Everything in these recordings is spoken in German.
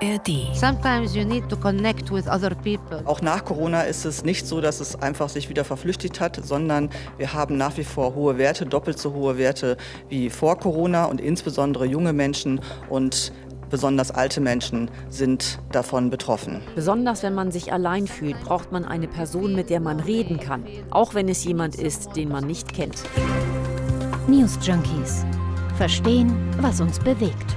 ARD. Sometimes you need to connect with other people. Auch nach Corona ist es nicht so, dass es einfach sich wieder verflüchtigt hat, sondern wir haben nach wie vor hohe Werte, doppelt so hohe Werte wie vor Corona und insbesondere junge Menschen und Besonders alte Menschen sind davon betroffen. Besonders wenn man sich allein fühlt, braucht man eine Person, mit der man reden kann, auch wenn es jemand ist, den man nicht kennt. News Junkies. Verstehen, was uns bewegt.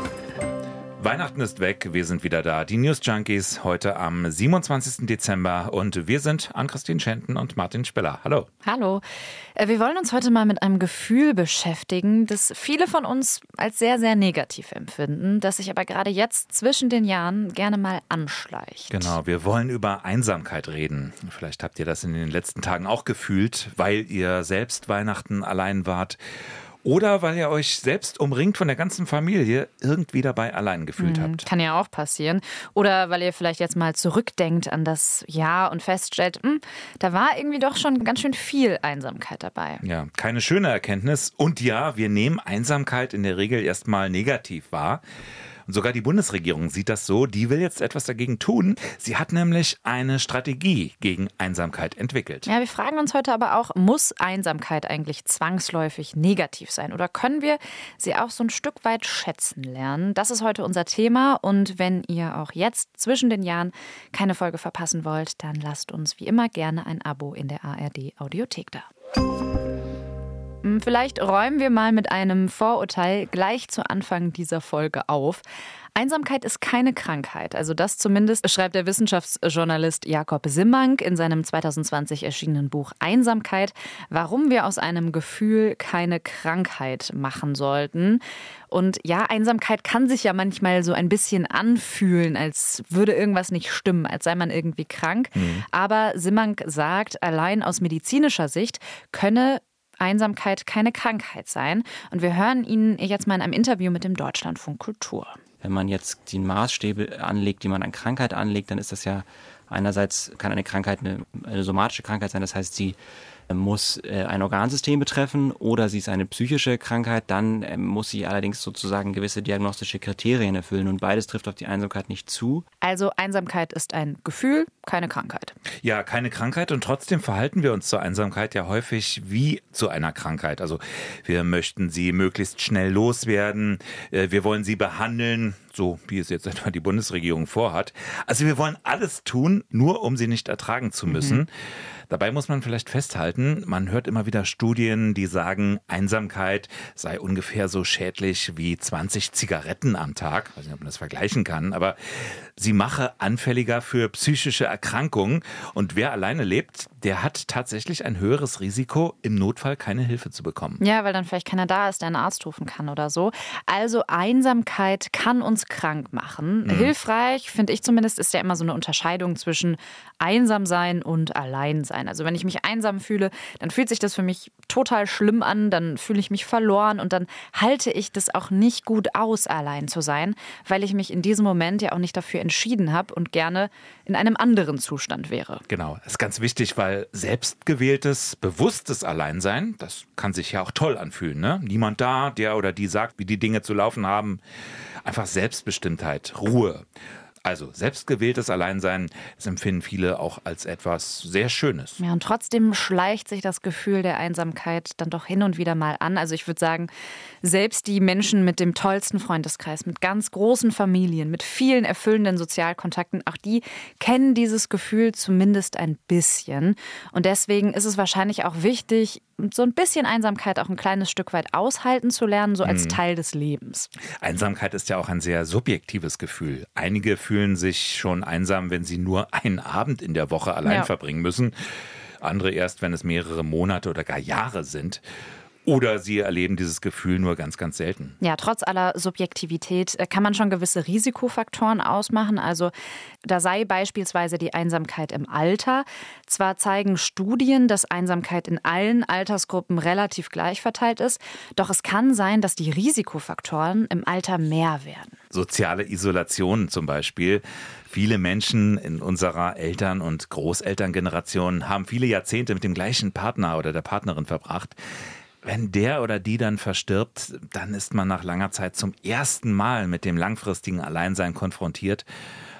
Weihnachten ist weg, wir sind wieder da. Die News Junkies heute am 27. Dezember und wir sind Ann-Christine Schenten und Martin Speller. Hallo. Hallo. Äh, wir wollen uns heute mal mit einem Gefühl beschäftigen, das viele von uns als sehr, sehr negativ empfinden, das sich aber gerade jetzt zwischen den Jahren gerne mal anschleicht. Genau, wir wollen über Einsamkeit reden. Vielleicht habt ihr das in den letzten Tagen auch gefühlt, weil ihr selbst Weihnachten allein wart oder weil ihr euch selbst umringt von der ganzen Familie irgendwie dabei allein gefühlt mhm, habt. Kann ja auch passieren. Oder weil ihr vielleicht jetzt mal zurückdenkt an das Jahr und feststellt, mh, hm, da war irgendwie doch schon ganz schön viel Einsamkeit dabei. Ja, keine schöne Erkenntnis. Und ja, wir nehmen Einsamkeit in der Regel erstmal negativ wahr. Und sogar die Bundesregierung sieht das so. Die will jetzt etwas dagegen tun. Sie hat nämlich eine Strategie gegen Einsamkeit entwickelt. Ja, wir fragen uns heute aber auch, muss Einsamkeit eigentlich zwangsläufig negativ sein? Oder können wir sie auch so ein Stück weit schätzen lernen? Das ist heute unser Thema. Und wenn ihr auch jetzt zwischen den Jahren keine Folge verpassen wollt, dann lasst uns wie immer gerne ein Abo in der ARD Audiothek da. Hm, vielleicht räumen wir mal mit einem Vorurteil gleich zu Anfang dieser Folge auf. Einsamkeit ist keine Krankheit. Also das zumindest schreibt der Wissenschaftsjournalist Jakob Simmank in seinem 2020 erschienenen Buch Einsamkeit, warum wir aus einem Gefühl keine Krankheit machen sollten. Und ja, Einsamkeit kann sich ja manchmal so ein bisschen anfühlen, als würde irgendwas nicht stimmen, als sei man irgendwie krank. Mhm. Aber Simmank sagt, allein aus medizinischer Sicht könne Einsamkeit keine Krankheit sein. Und wir hören ihn jetzt mal in einem Interview mit dem Deutschlandfunk Kultur. Wenn man jetzt die Maßstäbe anlegt, die man an Krankheit anlegt, dann ist das ja einerseits kann eine Krankheit eine, eine somatische Krankheit sein, das heißt, sie muss äh, ein Organsystem betreffen oder sie ist eine psychische Krankheit, dann ähm, muss sie allerdings sozusagen gewisse diagnostische Kriterien erfüllen und beides trifft auf die Einsamkeit nicht zu. Also Einsamkeit ist ein Gefühl, keine Krankheit. Ja, keine Krankheit und trotzdem verhalten wir uns zur Einsamkeit ja häufig wie zu einer Krankheit. Also wir möchten sie möglichst schnell loswerden, äh, wir wollen sie behandeln, so wie es jetzt etwa die Bundesregierung vorhat. Also wir wollen alles tun, nur um sie nicht ertragen zu müssen. Mhm. Dabei muss man vielleicht festhalten, man hört immer wieder Studien, die sagen, Einsamkeit sei ungefähr so schädlich wie 20 Zigaretten am Tag. Ich weiß nicht, ob man das vergleichen kann, aber sie mache anfälliger für psychische Erkrankungen. Und wer alleine lebt, der hat tatsächlich ein höheres Risiko, im Notfall keine Hilfe zu bekommen. Ja, weil dann vielleicht keiner da ist, der einen Arzt rufen kann oder so. Also Einsamkeit kann uns krank machen. Mhm. Hilfreich, finde ich zumindest, ist ja immer so eine Unterscheidung zwischen einsam sein und allein sein. Also wenn ich mich einsam fühle, dann fühlt sich das für mich total schlimm an, dann fühle ich mich verloren und dann halte ich das auch nicht gut aus, allein zu sein, weil ich mich in diesem Moment ja auch nicht dafür entschieden habe und gerne in einem anderen Zustand wäre. Genau, das ist ganz wichtig, weil selbstgewähltes, bewusstes Alleinsein, das kann sich ja auch toll anfühlen. Ne? Niemand da, der oder die sagt, wie die Dinge zu laufen haben. Einfach Selbstbestimmtheit, Ruhe. Also selbstgewähltes Alleinsein, das empfinden viele auch als etwas sehr Schönes. Ja, und trotzdem schleicht sich das Gefühl der Einsamkeit dann doch hin und wieder mal an. Also ich würde sagen, selbst die Menschen mit dem tollsten Freundeskreis, mit ganz großen Familien, mit vielen erfüllenden Sozialkontakten, auch die kennen dieses Gefühl zumindest ein bisschen. Und deswegen ist es wahrscheinlich auch wichtig, so ein bisschen Einsamkeit auch ein kleines Stück weit aushalten zu lernen, so als hm. Teil des Lebens. Einsamkeit ist ja auch ein sehr subjektives Gefühl. Einige fühlen sich schon einsam, wenn sie nur einen Abend in der Woche allein ja. verbringen müssen. Andere erst, wenn es mehrere Monate oder gar Jahre sind. Oder sie erleben dieses Gefühl nur ganz, ganz selten. Ja, trotz aller Subjektivität äh, kann man schon gewisse Risikofaktoren ausmachen. Also da sei beispielsweise die Einsamkeit im Alter. Zwar zeigen Studien, dass Einsamkeit in allen Altersgruppen relativ gleich verteilt ist, doch es kann sein, dass die Risikofaktoren im Alter mehr werden. Soziale Isolation zum Beispiel. Viele Menschen in unserer Eltern- und Großelterngeneration haben viele Jahrzehnte mit dem gleichen Partner oder der Partnerin verbracht. Wenn der oder die dann verstirbt, dann ist man nach langer Zeit zum ersten Mal mit dem langfristigen Alleinsein konfrontiert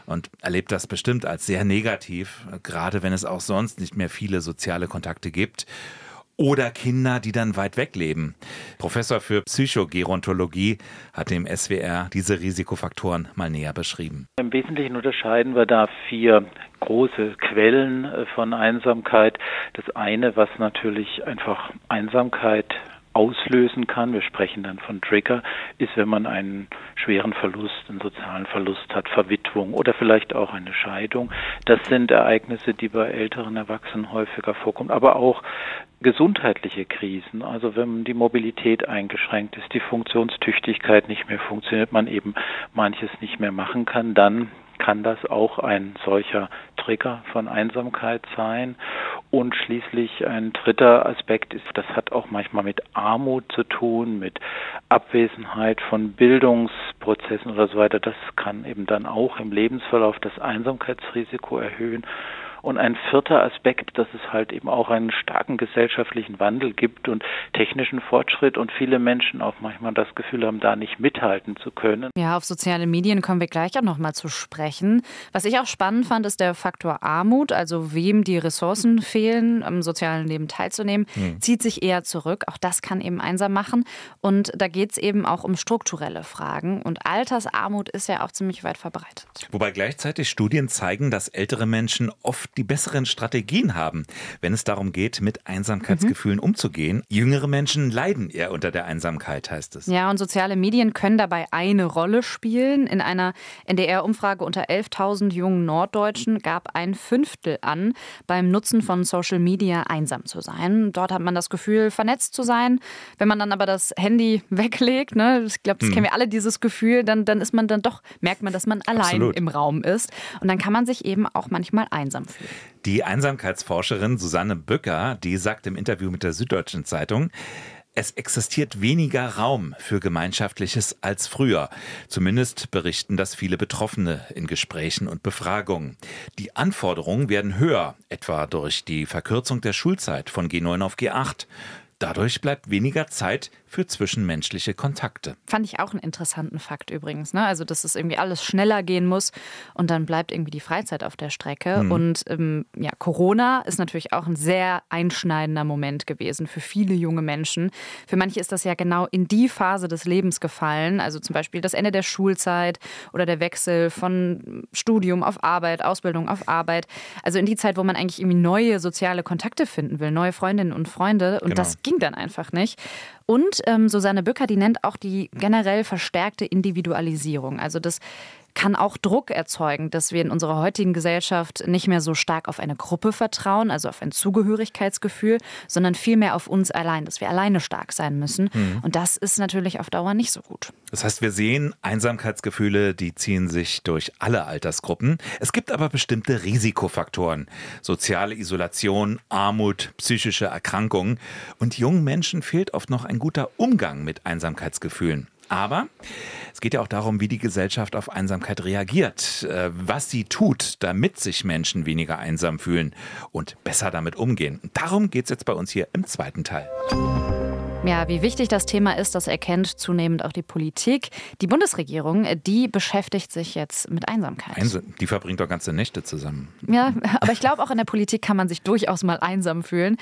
und erlebt das bestimmt als sehr negativ, gerade wenn es auch sonst nicht mehr viele soziale Kontakte gibt oder Kinder, die dann weit weg leben. Professor für Psychogerontologie hat dem SWR diese Risikofaktoren mal näher beschrieben. Im Wesentlichen unterscheiden wir da vier große Quellen äh, von Einsamkeit. Das eine, was natürlich einfach Einsamkeit auslösen kann, wir sprechen dann von Trigger, ist, wenn man einen schweren Verlust, einen sozialen Verlust hat, Verwitwung oder vielleicht auch eine Scheidung. Das sind Ereignisse, die bei älteren Erwachsenen häufiger vorkommen, aber auch gesundheitliche Krisen, also wenn die Mobilität eingeschränkt ist, die Funktionstüchtigkeit nicht mehr funktioniert, man eben manches nicht mehr machen kann, dann kann das auch ein solcher Trigger von Einsamkeit sein. Und schließlich ein dritter Aspekt ist, das hat auch manchmal mit Armut zu tun, mit Abwesenheit von Bildungsprozessen oder so weiter. Das kann eben dann auch im Lebensverlauf das Einsamkeitsrisiko erhöhen. Und ein vierter Aspekt, dass es halt eben auch einen starken gesellschaftlichen Wandel gibt und technischen Fortschritt und viele Menschen auch manchmal das Gefühl haben, da nicht mithalten zu können. Ja, auf soziale Medien kommen wir gleich auch nochmal zu sprechen. Was ich auch spannend fand, ist der Faktor Armut, also wem die Ressourcen fehlen, am sozialen Leben teilzunehmen, hm. zieht sich eher zurück. Auch das kann eben einsam machen. Und da geht es eben auch um strukturelle Fragen. Und Altersarmut ist ja auch ziemlich weit verbreitet. Wobei gleichzeitig Studien zeigen, dass ältere Menschen oft die besseren Strategien haben, wenn es darum geht, mit Einsamkeitsgefühlen mhm. umzugehen. Jüngere Menschen leiden eher unter der Einsamkeit, heißt es. Ja, und soziale Medien können dabei eine Rolle spielen. In einer NDR-Umfrage unter 11.000 jungen Norddeutschen gab ein Fünftel an, beim Nutzen von Social Media einsam zu sein. Dort hat man das Gefühl, vernetzt zu sein. Wenn man dann aber das Handy weglegt, ne, ich glaube, das hm. kennen wir alle, dieses Gefühl, dann, dann ist man dann doch, merkt man, dass man allein Absolut. im Raum ist. Und dann kann man sich eben auch manchmal einsam fühlen. Die Einsamkeitsforscherin Susanne Bücker, die sagt im Interview mit der Süddeutschen Zeitung, es existiert weniger Raum für Gemeinschaftliches als früher. Zumindest berichten das viele Betroffene in Gesprächen und Befragungen. Die Anforderungen werden höher, etwa durch die Verkürzung der Schulzeit von G9 auf G8. Dadurch bleibt weniger Zeit für zwischenmenschliche Kontakte. Fand ich auch einen interessanten Fakt übrigens. Ne? Also, dass es irgendwie alles schneller gehen muss und dann bleibt irgendwie die Freizeit auf der Strecke. Mhm. Und ähm, ja, Corona ist natürlich auch ein sehr einschneidender Moment gewesen für viele junge Menschen. Für manche ist das ja genau in die Phase des Lebens gefallen. Also zum Beispiel das Ende der Schulzeit oder der Wechsel von Studium auf Arbeit, Ausbildung auf Arbeit. Also in die Zeit, wo man eigentlich irgendwie neue soziale Kontakte finden will, neue Freundinnen und Freunde. Und genau. das ging dann einfach nicht. Und ähm, Susanne Bücker, die nennt auch die generell verstärkte Individualisierung. Also das kann auch Druck erzeugen, dass wir in unserer heutigen Gesellschaft nicht mehr so stark auf eine Gruppe vertrauen, also auf ein Zugehörigkeitsgefühl, sondern vielmehr auf uns allein, dass wir alleine stark sein müssen. Mhm. Und das ist natürlich auf Dauer nicht so gut. Das heißt, wir sehen, Einsamkeitsgefühle, die ziehen sich durch alle Altersgruppen. Es gibt aber bestimmte Risikofaktoren. Soziale Isolation, Armut, psychische Erkrankungen. Und jungen Menschen fehlt oft noch ein guter Umgang mit Einsamkeitsgefühlen. Aber es geht ja auch darum, wie die Gesellschaft auf Einsamkeit reagiert, äh, was sie tut, damit sich Menschen weniger einsam fühlen und besser damit umgehen. Darum geht es jetzt bei uns hier im zweiten Teil. Ja, wie wichtig das Thema ist, das erkennt zunehmend auch die Politik. Die Bundesregierung, die beschäftigt sich jetzt mit Einsamkeit. Einsam, die verbringt doch ganze Nächte zusammen. Ja, aber ich glaube, auch in der Politik kann man sich durchaus mal einsam fühlen.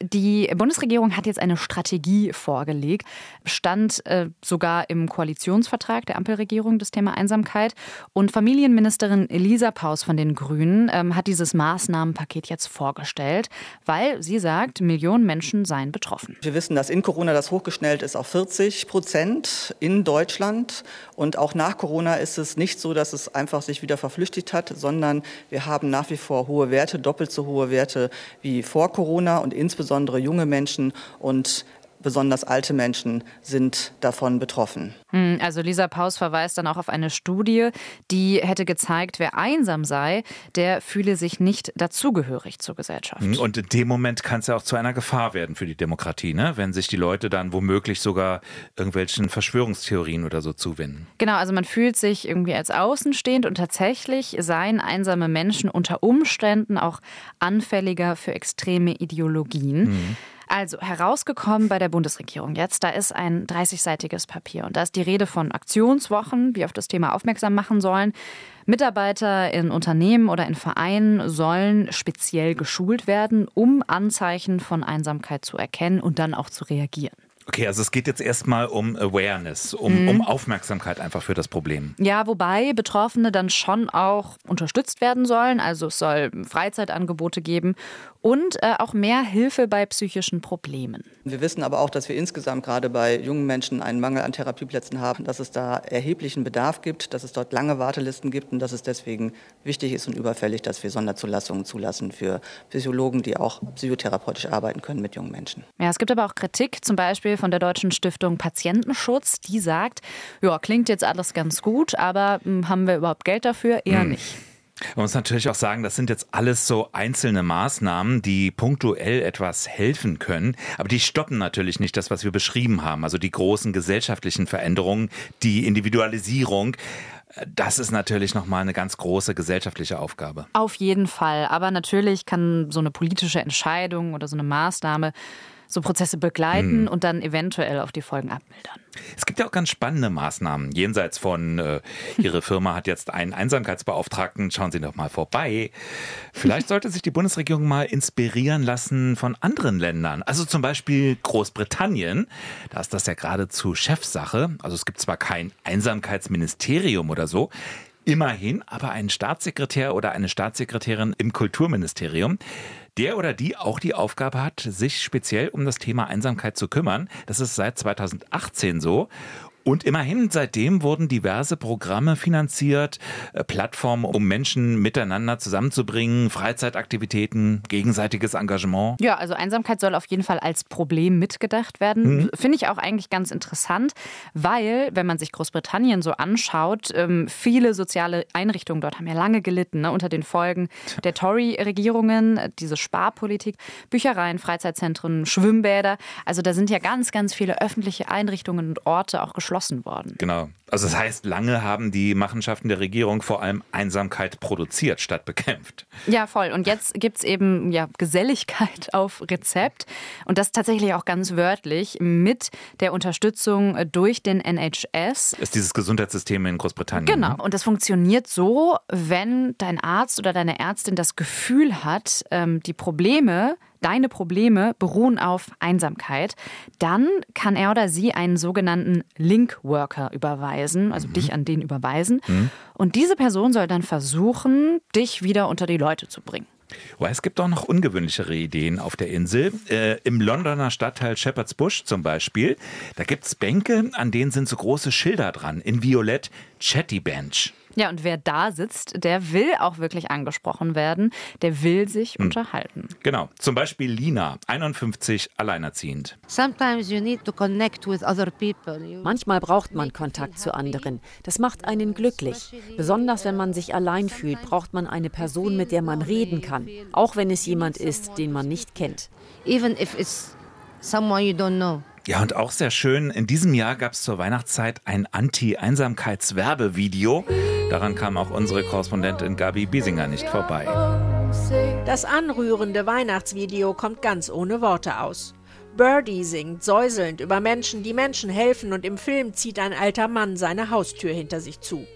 Die Bundesregierung hat jetzt eine Strategie vorgelegt, stand äh, sogar im Koalitionsvertrag der Ampelregierung das Thema Einsamkeit. Und Familienministerin Elisa Paus von den Grünen ähm, hat dieses Maßnahmenpaket jetzt vorgestellt, weil sie sagt, Millionen Menschen seien betroffen. Wir wissen, dass in Corona das hochgeschnellt ist auf 40 Prozent in Deutschland. Und auch nach Corona ist es nicht so, dass es einfach sich wieder verflüchtigt hat, sondern wir haben nach wie vor hohe Werte, doppelt so hohe Werte wie vor Corona und insbesondere insbesondere junge Menschen und besonders alte Menschen sind davon betroffen. Hm, also Lisa Paus verweist dann auch auf eine Studie, die hätte gezeigt, wer einsam sei, der fühle sich nicht dazugehörig zur Gesellschaft. Hm, und in dem Moment kann es ja auch zu einer Gefahr werden für die Demokratie, ne? wenn sich die Leute dann womöglich sogar irgendwelchen Verschwörungstheorien oder so zuwenden. Genau, also man fühlt sich irgendwie als außenstehend und tatsächlich seien einsame Menschen unter Umständen auch anfälliger für extreme Ideologien. Mhm. Also herausgekommen bei der Bundesregierung jetzt, da ist ein 30-seitiges Papier und da ist die Rede von Aktionswochen, die auf das Thema aufmerksam machen sollen. Mitarbeiter in Unternehmen oder in Vereinen sollen speziell geschult werden, um Anzeichen von Einsamkeit zu erkennen und dann auch zu reagieren. Okay, also es geht jetzt erstmal um Awareness, um, mhm. um Aufmerksamkeit einfach für das Problem. Ja, wobei Betroffene dann schon auch unterstützt werden sollen. Also es soll Freizeitangebote geben und äh, auch mehr Hilfe bei psychischen Problemen. Wir wissen aber auch, dass wir insgesamt gerade bei jungen Menschen einen Mangel an Therapieplätzen haben, dass es da erheblichen Bedarf gibt, dass es dort lange Wartelisten gibt und dass es deswegen wichtig ist und überfällig, dass wir Sonderzulassungen zulassen für Psychologen, die auch psychotherapeutisch arbeiten können mit jungen Menschen. Ja, es gibt aber auch Kritik, zum Beispiel von der Deutschen Stiftung Patientenschutz, die sagt, ja, klingt jetzt alles ganz gut, aber hm, haben wir überhaupt Geld dafür? Eher hm. nicht. Man muss natürlich auch sagen, das sind jetzt alles so einzelne Maßnahmen, die punktuell etwas helfen können, aber die stoppen natürlich nicht das, was wir beschrieben haben, also die großen gesellschaftlichen Veränderungen, die Individualisierung. Das ist natürlich nochmal eine ganz große gesellschaftliche Aufgabe. Auf jeden Fall. Aber natürlich kann so eine politische Entscheidung oder so eine Maßnahme so Prozesse begleiten mhm. und dann eventuell auf die Folgen abmildern. Es gibt ja auch ganz spannende Maßnahmen. Jenseits von, äh, Ihre Firma hat jetzt einen Einsamkeitsbeauftragten, schauen Sie doch mal vorbei. Vielleicht sollte sich die Bundesregierung mal inspirieren lassen von anderen Ländern. Also zum Beispiel Großbritannien. Da ist das ja geradezu Chefsache. Also es gibt zwar kein Einsamkeitsministerium oder so, immerhin aber einen Staatssekretär oder eine Staatssekretärin im Kulturministerium, der oder die auch die Aufgabe hat, sich speziell um das Thema Einsamkeit zu kümmern. Das ist seit 2018 so. Und immerhin seitdem wurden diverse Programme finanziert, äh, Plattformen, um Menschen miteinander zusammenzubringen, Freizeitaktivitäten, gegenseitiges Engagement. Ja, also Einsamkeit soll auf jeden Fall als Problem mitgedacht werden. Mhm. Finde ich auch eigentlich ganz interessant, weil, wenn man sich Großbritannien so anschaut, ähm, viele soziale Einrichtungen dort haben ja lange gelitten ne, unter den Folgen der Tory-Regierungen, diese Sparpolitik, Büchereien, Freizeitzentren, Schwimmbäder. Also da sind ja ganz, ganz viele öffentliche Einrichtungen und Orte auch geschlossen geschlossen worden. Genau. Also das heißt, lange haben die Machenschaften der Regierung vor allem Einsamkeit produziert statt bekämpft. Ja, voll. Und jetzt gibt es eben ja, Geselligkeit auf Rezept. Und das tatsächlich auch ganz wörtlich mit der Unterstützung durch den NHS. Ist dieses Gesundheitssystem in Großbritannien. Genau. Ne? Und das funktioniert so, wenn dein Arzt oder deine Ärztin das Gefühl hat, ähm, die Probleme, deine Probleme beruhen auf Einsamkeit, dann kann er oder sie einen sogenannten Link-Worker überweisen, also mhm. dich an den überweisen. Mhm. Und diese Person soll dann versuchen, dich wieder unter die Leute zu bringen. es gibt auch noch ungewöhnlichere Ideen auf der Insel. Äh, Im Londoner Stadtteil Shepherd's Bush zum Beispiel, da gibt es Bänke, an denen sind so große Schilder dran, in Violett, Chatty Bench. Ja, und wer da sitzt, der will auch wirklich angesprochen werden, der will sich hm. unterhalten. Genau, zum Beispiel Lina, 51, alleinerziehend. Manchmal braucht man Kontakt zu anderen. Das macht einen glücklich. Besonders wenn man sich allein fühlt, braucht man eine Person, mit der man reden kann, auch wenn es jemand ist, den man nicht kennt. Even if it's someone you don't know. Ja, und auch sehr schön, in diesem Jahr gab es zur Weihnachtszeit ein Anti-Einsamkeits-Werbevideo. Daran kam auch unsere Korrespondentin Gabi Biesinger nicht vorbei. Das anrührende Weihnachtsvideo kommt ganz ohne Worte aus. Birdie singt säuselnd über Menschen, die Menschen helfen und im Film zieht ein alter Mann seine Haustür hinter sich zu.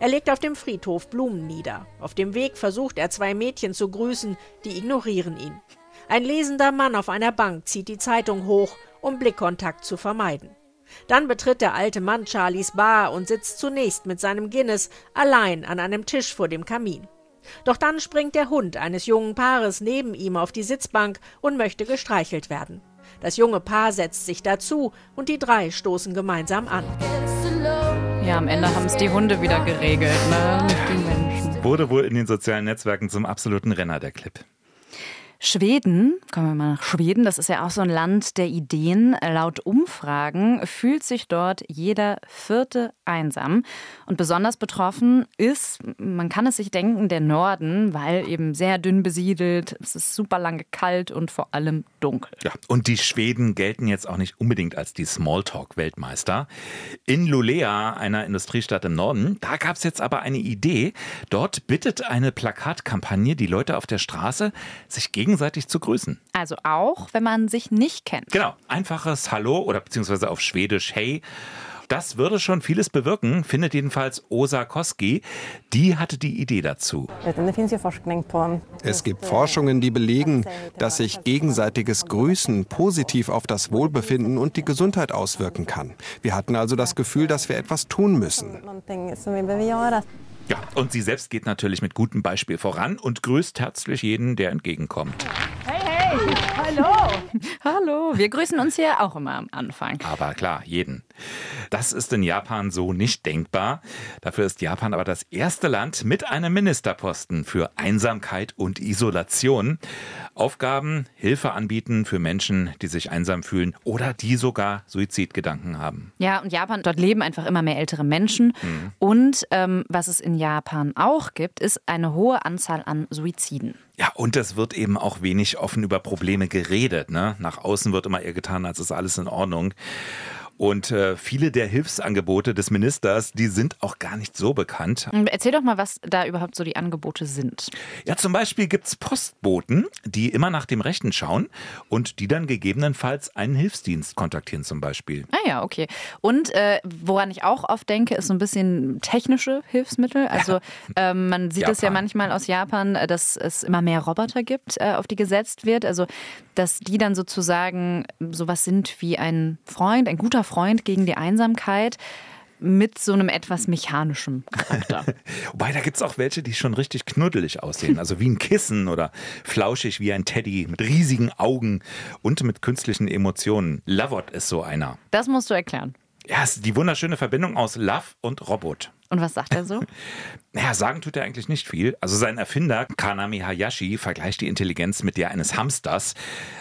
Er legt auf dem Friedhof Blumen nieder. Auf dem Weg versucht er zwei Mädchen zu grüßen, die ignorieren ihn. Ein lesender Mann auf einer Bank zieht die Zeitung hoch um Blickkontakt zu vermeiden. Dann betritt der alte Mann Charlies Bar und sitzt zunächst mit seinem Guinness allein an einem Tisch vor dem Kamin. Doch dann springt der Hund eines jungen Paares neben ihm auf die Sitzbank und möchte gestreichelt werden. Das junge Paar setzt sich dazu und die drei stoßen gemeinsam an. Ja, am Ende haben es die Hunde wieder geregelt, ne? Nicht die Menschen. Wurde wohl in den sozialen Netzwerken zum absoluten Renner der Clip. Schweden, kommen wir mal nach Schweden, das ist ja auch so ein Land der Ideen. Laut Umfragen fühlt sich dort jeder Vierte einsam. Und besonders betroffen ist, man kann es sich denken, der Norden, weil eben sehr dünn besiedelt, es ist super lange kalt und vor allem dunkel. Ja, und die Schweden gelten jetzt auch nicht unbedingt als die Smalltalk-Weltmeister. In Lulea, einer Industriestadt im Norden, da gab es jetzt aber eine Idee. Dort bittet eine Plakatkampagne die Leute auf der Straße, sich gegen gegenseitig zu grüßen. Also auch, wenn man sich nicht kennt. Genau, einfaches Hallo oder beziehungsweise auf Schwedisch Hey das würde schon vieles bewirken, findet jedenfalls Osa Koski. Die hatte die Idee dazu. Es gibt Forschungen, die belegen, dass sich gegenseitiges Grüßen positiv auf das Wohlbefinden und die Gesundheit auswirken kann. Wir hatten also das Gefühl, dass wir etwas tun müssen. Ja, und sie selbst geht natürlich mit gutem Beispiel voran und grüßt herzlich jeden, der entgegenkommt. Hey, hey, hallo. hallo, wir grüßen uns hier auch immer am Anfang. Aber klar, jeden. Das ist in Japan so nicht denkbar. Dafür ist Japan aber das erste Land mit einem Ministerposten für Einsamkeit und Isolation. Aufgaben, Hilfe anbieten für Menschen, die sich einsam fühlen oder die sogar Suizidgedanken haben. Ja, und Japan, dort leben einfach immer mehr ältere Menschen. Mhm. Und ähm, was es in Japan auch gibt, ist eine hohe Anzahl an Suiziden. Ja, und es wird eben auch wenig offen über Probleme geredet. Ne? Nach außen wird immer eher getan, als ist alles in Ordnung. Und äh, viele der Hilfsangebote des Ministers, die sind auch gar nicht so bekannt. Erzähl doch mal, was da überhaupt so die Angebote sind. Ja, zum Beispiel gibt es Postboten, die immer nach dem Rechten schauen und die dann gegebenenfalls einen Hilfsdienst kontaktieren zum Beispiel. Ah ja, okay. Und äh, woran ich auch oft denke, ist so ein bisschen technische Hilfsmittel. Also ähm, man sieht es ja manchmal aus Japan, äh, dass es immer mehr Roboter gibt, äh, auf die gesetzt wird. Also dass die dann sozusagen sowas sind wie ein Freund, ein guter Freund gegen die Einsamkeit mit so einem etwas mechanischen Charakter. Wobei, da gibt es auch welche, die schon richtig knuddelig aussehen. Also wie ein Kissen oder flauschig wie ein Teddy mit riesigen Augen und mit künstlichen Emotionen. Lavot ist so einer. Das musst du erklären. Ja, es ist die wunderschöne Verbindung aus Love und Robot. Und was sagt er so? naja, sagen tut er eigentlich nicht viel. Also sein Erfinder Kanami Hayashi vergleicht die Intelligenz mit der eines Hamsters.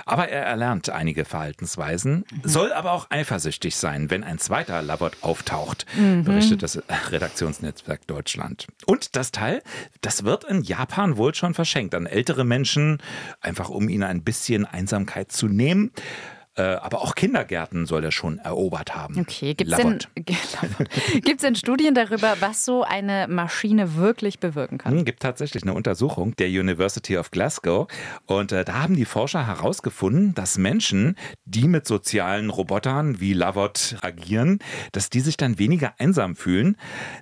Aber er erlernt einige Verhaltensweisen, mhm. soll aber auch eifersüchtig sein, wenn ein zweiter Labot auftaucht, mhm. berichtet das Redaktionsnetzwerk Deutschland. Und das Teil, das wird in Japan wohl schon verschenkt an ältere Menschen, einfach um ihnen ein bisschen Einsamkeit zu nehmen. Äh, aber auch Kindergärten soll er schon erobert haben. Okay, gibt es denn, denn, Studien darüber, was so eine Maschine wirklich bewirken kann? Es hm, gibt tatsächlich eine Untersuchung der University of Glasgow und äh, da haben die Forscher herausgefunden, dass Menschen, die mit sozialen Robotern wie Lavot agieren, dass die sich dann weniger einsam fühlen.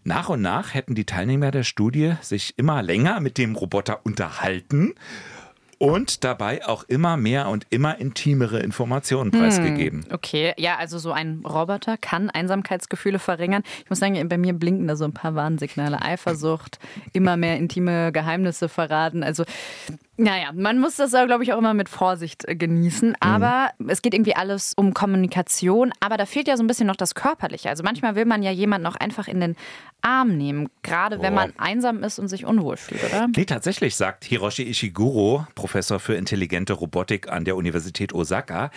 Nach und nach hätten die Teilnehmer der Studie sich immer länger mit dem Roboter unterhalten und dabei auch immer mehr und immer intimere Informationen hm, preisgegeben. Okay, ja, also so ein Roboter kann Einsamkeitsgefühle verringern. Ich muss sagen, bei mir blinken da so ein paar Warnsignale. Eifersucht, immer mehr intime Geheimnisse verraten. Also naja, man muss das, glaube ich, auch immer mit Vorsicht äh, genießen. Mhm. Aber mhm. es geht irgendwie alles um Kommunikation. Aber da fehlt ja so ein bisschen noch das Körperliche. Also manchmal will man ja jemanden noch einfach in den Arm nehmen, gerade wenn man einsam ist und sich unwohl fühlt, oder? Nee, tatsächlich, sagt Hiroshi Ishiguro, Professor für intelligente Robotik an der Universität Osaka.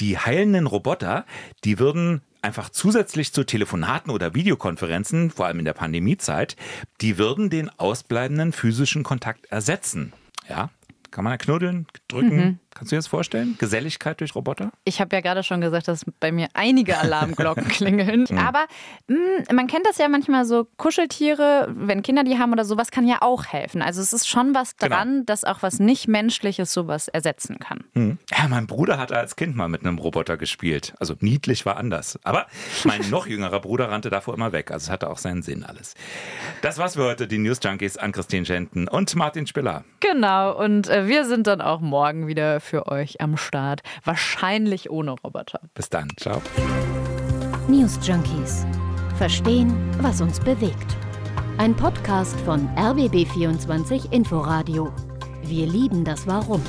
Die heilenden Roboter, die würden einfach zusätzlich zu Telefonaten oder Videokonferenzen, vor allem in der Pandemiezeit, die würden den ausbleibenden physischen Kontakt ersetzen. Ja, kann man da knuddeln, drücken? Mhm. Kannst du dir das vorstellen? Geselligkeit durch Roboter? Ich habe ja gerade schon gesagt, dass bei mir einige Alarmglocken klingeln. Mhm. Aber mh, hm, man kennt das ja manchmal so Kuscheltiere, wenn Kinder die haben oder sowas, kann ja auch helfen. Also es ist schon was genau. dran, genau. dass auch was nicht Menschliches sowas ersetzen kann. Mhm. Ja, mein Bruder hatte als Kind mal mit einem Roboter gespielt. Also niedlich war anders. Aber mein noch jüngerer Bruder rannte davor immer weg. Also es hatte auch seinen Sinn alles. Das war's für heute, die News Junkies an Christine Schenten und Martin Spiller. Genau, und äh, wir sind dann auch morgen wieder für euch am Start. Wahrscheinlich ohne Roboter. Bis dann. Ciao. News Junkies. Verstehen, was uns bewegt. Ein Podcast von RBB24 Inforadio. Wir lieben das Warum.